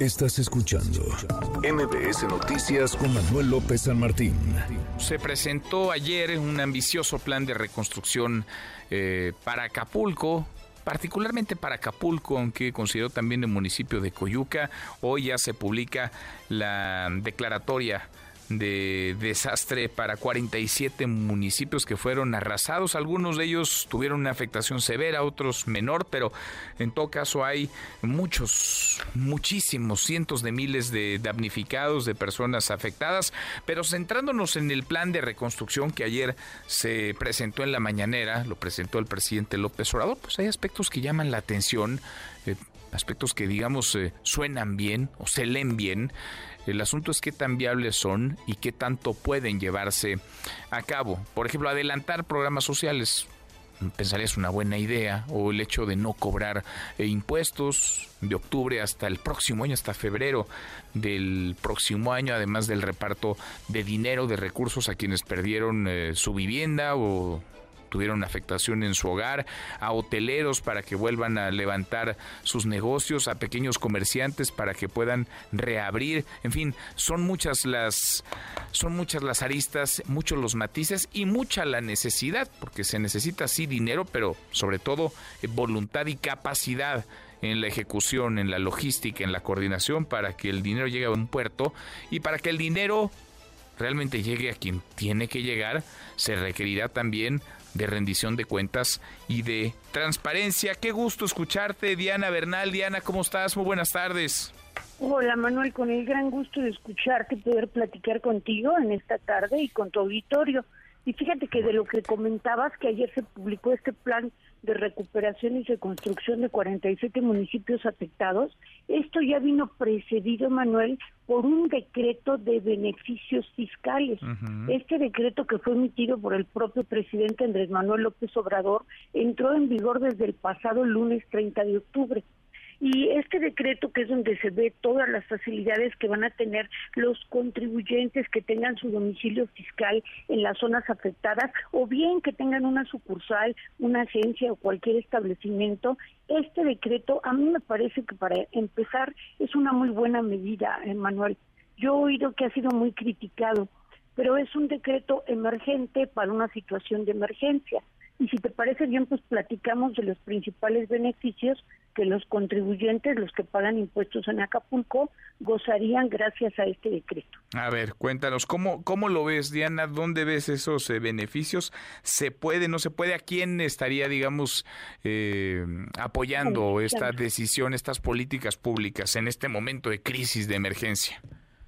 Estás escuchando MBS Noticias con Manuel López San Martín. Se presentó ayer un ambicioso plan de reconstrucción eh, para Acapulco, particularmente para Acapulco, aunque considero también el municipio de Coyuca. Hoy ya se publica la declaratoria de desastre para 47 municipios que fueron arrasados. Algunos de ellos tuvieron una afectación severa, otros menor, pero en todo caso hay muchos, muchísimos, cientos de miles de damnificados, de personas afectadas. Pero centrándonos en el plan de reconstrucción que ayer se presentó en la mañanera, lo presentó el presidente López Obrador, pues hay aspectos que llaman la atención. Eh, aspectos que digamos eh, suenan bien o se leen bien. El asunto es qué tan viables son y qué tanto pueden llevarse a cabo. Por ejemplo, adelantar programas sociales. Pensaría es una buena idea, o el hecho de no cobrar eh, impuestos de octubre hasta el próximo año, hasta febrero del próximo año, además del reparto de dinero, de recursos a quienes perdieron eh, su vivienda o tuvieron afectación en su hogar, a hoteleros para que vuelvan a levantar sus negocios, a pequeños comerciantes para que puedan reabrir, en fin, son muchas las son muchas las aristas, muchos los matices y mucha la necesidad, porque se necesita sí dinero, pero sobre todo eh, voluntad y capacidad en la ejecución, en la logística, en la coordinación para que el dinero llegue a un puerto y para que el dinero realmente llegue a quien tiene que llegar, se requerirá también de rendición de cuentas y de transparencia. Qué gusto escucharte, Diana Bernal. Diana, ¿cómo estás? Muy buenas tardes. Hola Manuel, con el gran gusto de escucharte, poder platicar contigo en esta tarde y con tu auditorio. Y fíjate que de lo que comentabas, que ayer se publicó este plan de recuperación y reconstrucción de 47 municipios afectados, esto ya vino precedido, Manuel, por un decreto de beneficios fiscales. Este decreto que fue emitido por el propio presidente Andrés Manuel López Obrador entró en vigor desde el pasado lunes 30 de octubre. Y este decreto, que es donde se ve todas las facilidades que van a tener los contribuyentes que tengan su domicilio fiscal en las zonas afectadas, o bien que tengan una sucursal, una agencia o cualquier establecimiento, este decreto a mí me parece que para empezar es una muy buena medida, Manuel. Yo he oído que ha sido muy criticado, pero es un decreto emergente para una situación de emergencia. Y si te parece bien, pues platicamos de los principales beneficios que los contribuyentes, los que pagan impuestos en Acapulco, gozarían gracias a este decreto. A ver, cuéntanos, ¿cómo, cómo lo ves, Diana? ¿Dónde ves esos eh, beneficios? ¿Se puede, no se puede? ¿A quién estaría, digamos, eh, apoyando esta decisión, estas políticas públicas en este momento de crisis, de emergencia?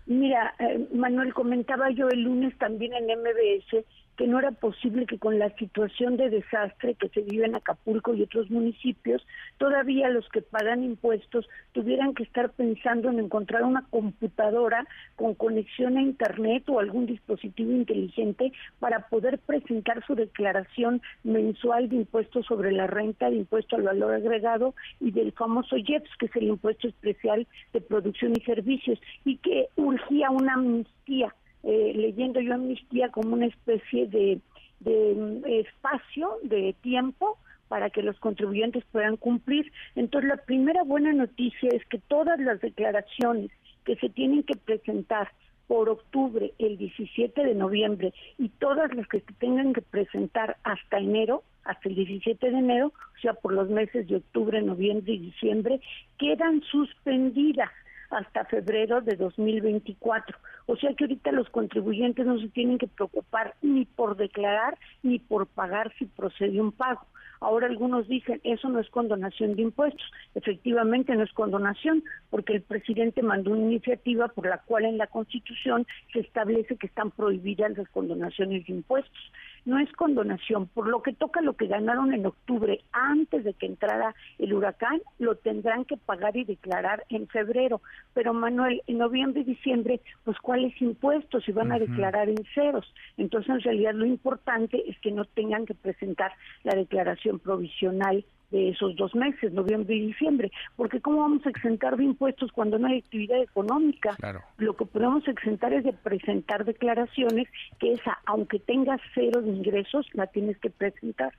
Mira, eh, Manuel, comentaba yo el lunes también en MBS que no era posible que con la situación de desastre que se vive en Acapulco y otros municipios, todavía los que pagan impuestos tuvieran que estar pensando en encontrar una computadora con conexión a Internet o algún dispositivo inteligente para poder presentar su declaración mensual de impuestos sobre la renta, de impuesto al valor agregado y del famoso IEPS, que es el impuesto especial de producción y servicios, y que urgía una amnistía eh, leyendo yo amnistía como una especie de, de mm, espacio, de tiempo para que los contribuyentes puedan cumplir. Entonces, la primera buena noticia es que todas las declaraciones que se tienen que presentar por octubre, el 17 de noviembre, y todas las que se tengan que presentar hasta enero, hasta el 17 de enero, o sea, por los meses de octubre, noviembre y diciembre, quedan suspendidas hasta febrero de 2024. O sea que ahorita los contribuyentes no se tienen que preocupar ni por declarar ni por pagar si procede un pago. Ahora algunos dicen, eso no es condonación de impuestos. Efectivamente no es condonación, porque el presidente mandó una iniciativa por la cual en la Constitución se establece que están prohibidas las condonaciones de impuestos no es condonación. Por lo que toca lo que ganaron en octubre, antes de que entrara el huracán, lo tendrán que pagar y declarar en febrero. Pero Manuel, en noviembre y diciembre, pues cuáles impuestos se van a declarar en ceros. Entonces, en realidad, lo importante es que no tengan que presentar la declaración provisional de esos dos meses, noviembre y diciembre, porque ¿cómo vamos a exentar de impuestos cuando no hay actividad económica? Lo que podemos exentar es de presentar declaraciones que esa, aunque tengas cero de ingresos, la tienes que presentar.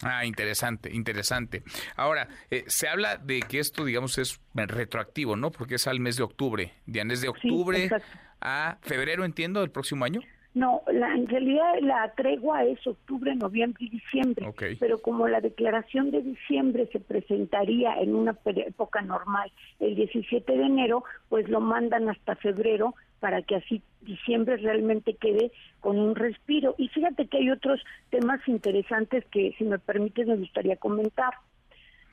Ah, interesante, interesante. Ahora, eh, se habla de que esto, digamos, es retroactivo, ¿no? Porque es al mes de octubre. Diana, ¿es de octubre a febrero, entiendo, del próximo año? No, la, en realidad la tregua es octubre, noviembre y diciembre, pero como la declaración de diciembre se presentaría en una época normal el 17 de enero, pues lo mandan hasta febrero para que así diciembre realmente quede con un respiro. Y fíjate que hay otros temas interesantes que, si me permite, me gustaría comentar.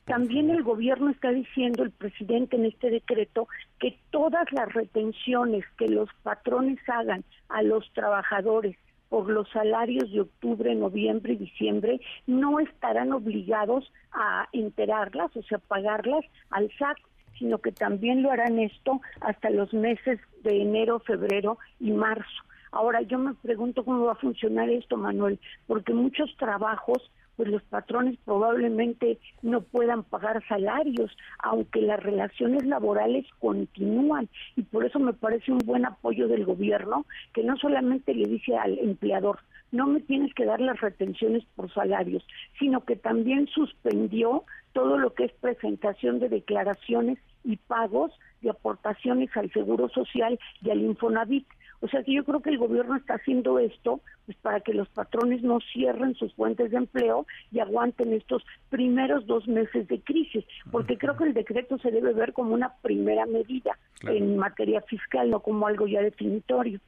También el gobierno está diciendo, el presidente en este decreto, que todas las retenciones que los patrones hagan a los trabajadores por los salarios de octubre, noviembre y diciembre no estarán obligados a enterarlas, o sea, pagarlas al SAT, sino que también lo harán esto hasta los meses de enero, febrero y marzo. Ahora yo me pregunto cómo va a funcionar esto, Manuel, porque muchos trabajos pues los patrones probablemente no puedan pagar salarios, aunque las relaciones laborales continúan. Y por eso me parece un buen apoyo del gobierno, que no solamente le dice al empleador, no me tienes que dar las retenciones por salarios, sino que también suspendió todo lo que es presentación de declaraciones y pagos de aportaciones al Seguro Social y al Infonavit. O sea que yo creo que el gobierno está haciendo esto pues para que los patrones no cierren sus fuentes de empleo y aguanten estos primeros dos meses de crisis, porque creo que el decreto se debe ver como una primera medida en materia fiscal, no como algo ya definitorio.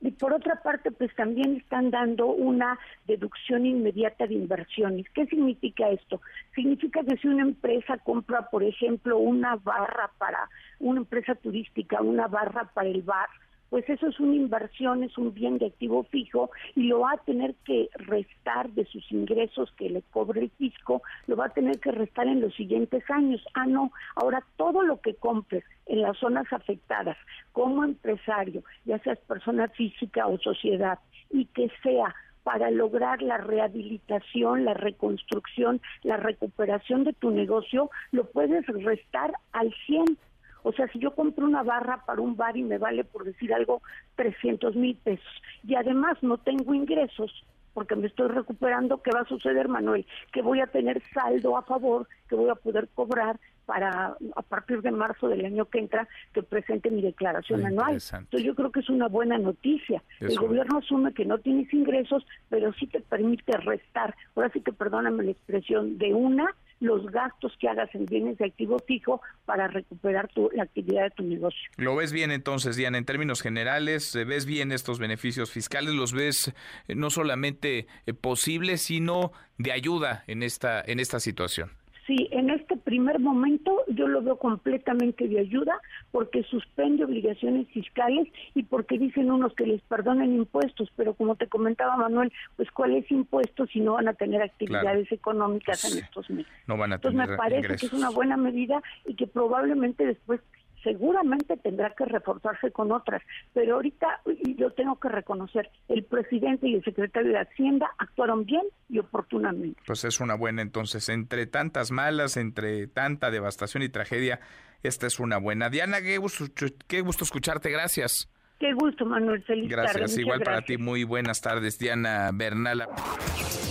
Y por otra parte, pues también están dando una deducción inmediata de inversiones. ¿Qué significa esto? Significa que si una empresa compra, por ejemplo, una barra para una empresa turística, una barra para el bar, pues eso es una inversión, es un bien de activo fijo y lo va a tener que restar de sus ingresos que le cobre el fisco, lo va a tener que restar en los siguientes años. Ah, no, ahora todo lo que compres en las zonas afectadas como empresario, ya seas persona física o sociedad, y que sea para lograr la rehabilitación, la reconstrucción, la recuperación de tu negocio, lo puedes restar al 100 o sea, si yo compro una barra para un bar y me vale, por decir algo, 300 mil pesos y además no tengo ingresos porque me estoy recuperando, ¿qué va a suceder, Manuel? Que voy a tener saldo a favor, que voy a poder cobrar para a partir de marzo del año que entra que presente mi declaración anual. Entonces yo creo que es una buena noticia. El gobierno asume que no tienes ingresos, pero sí te permite restar, ahora sí que perdóname la expresión, de una los gastos que hagas en bienes de activo fijo para recuperar tu, la actividad de tu negocio. ¿Lo ves bien entonces, Diana, en términos generales? Eh, ¿Ves bien estos beneficios fiscales? ¿Los ves eh, no solamente eh, posibles, sino de ayuda en esta, en esta situación? Sí, en este primer momento yo lo veo completamente de ayuda porque suspende obligaciones fiscales y porque dicen unos que les perdonen impuestos, pero como te comentaba Manuel, pues cuáles impuestos si no van a tener actividades económicas en estos meses. No van a tener Entonces me parece que es una buena medida y que probablemente después seguramente tendrá que reforzarse con otras, pero ahorita y yo tengo que reconocer, el presidente y el secretario de Hacienda actuaron bien y oportunamente. Pues es una buena entonces, entre tantas malas, entre tanta devastación y tragedia, esta es una buena. Diana, qué gusto, qué gusto escucharte, gracias. Qué gusto, Manuel. Feliz gracias, igual para ti. Muy buenas tardes, Diana Bernala.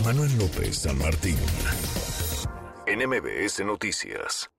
Manuel López San Martín, NMBS Noticias.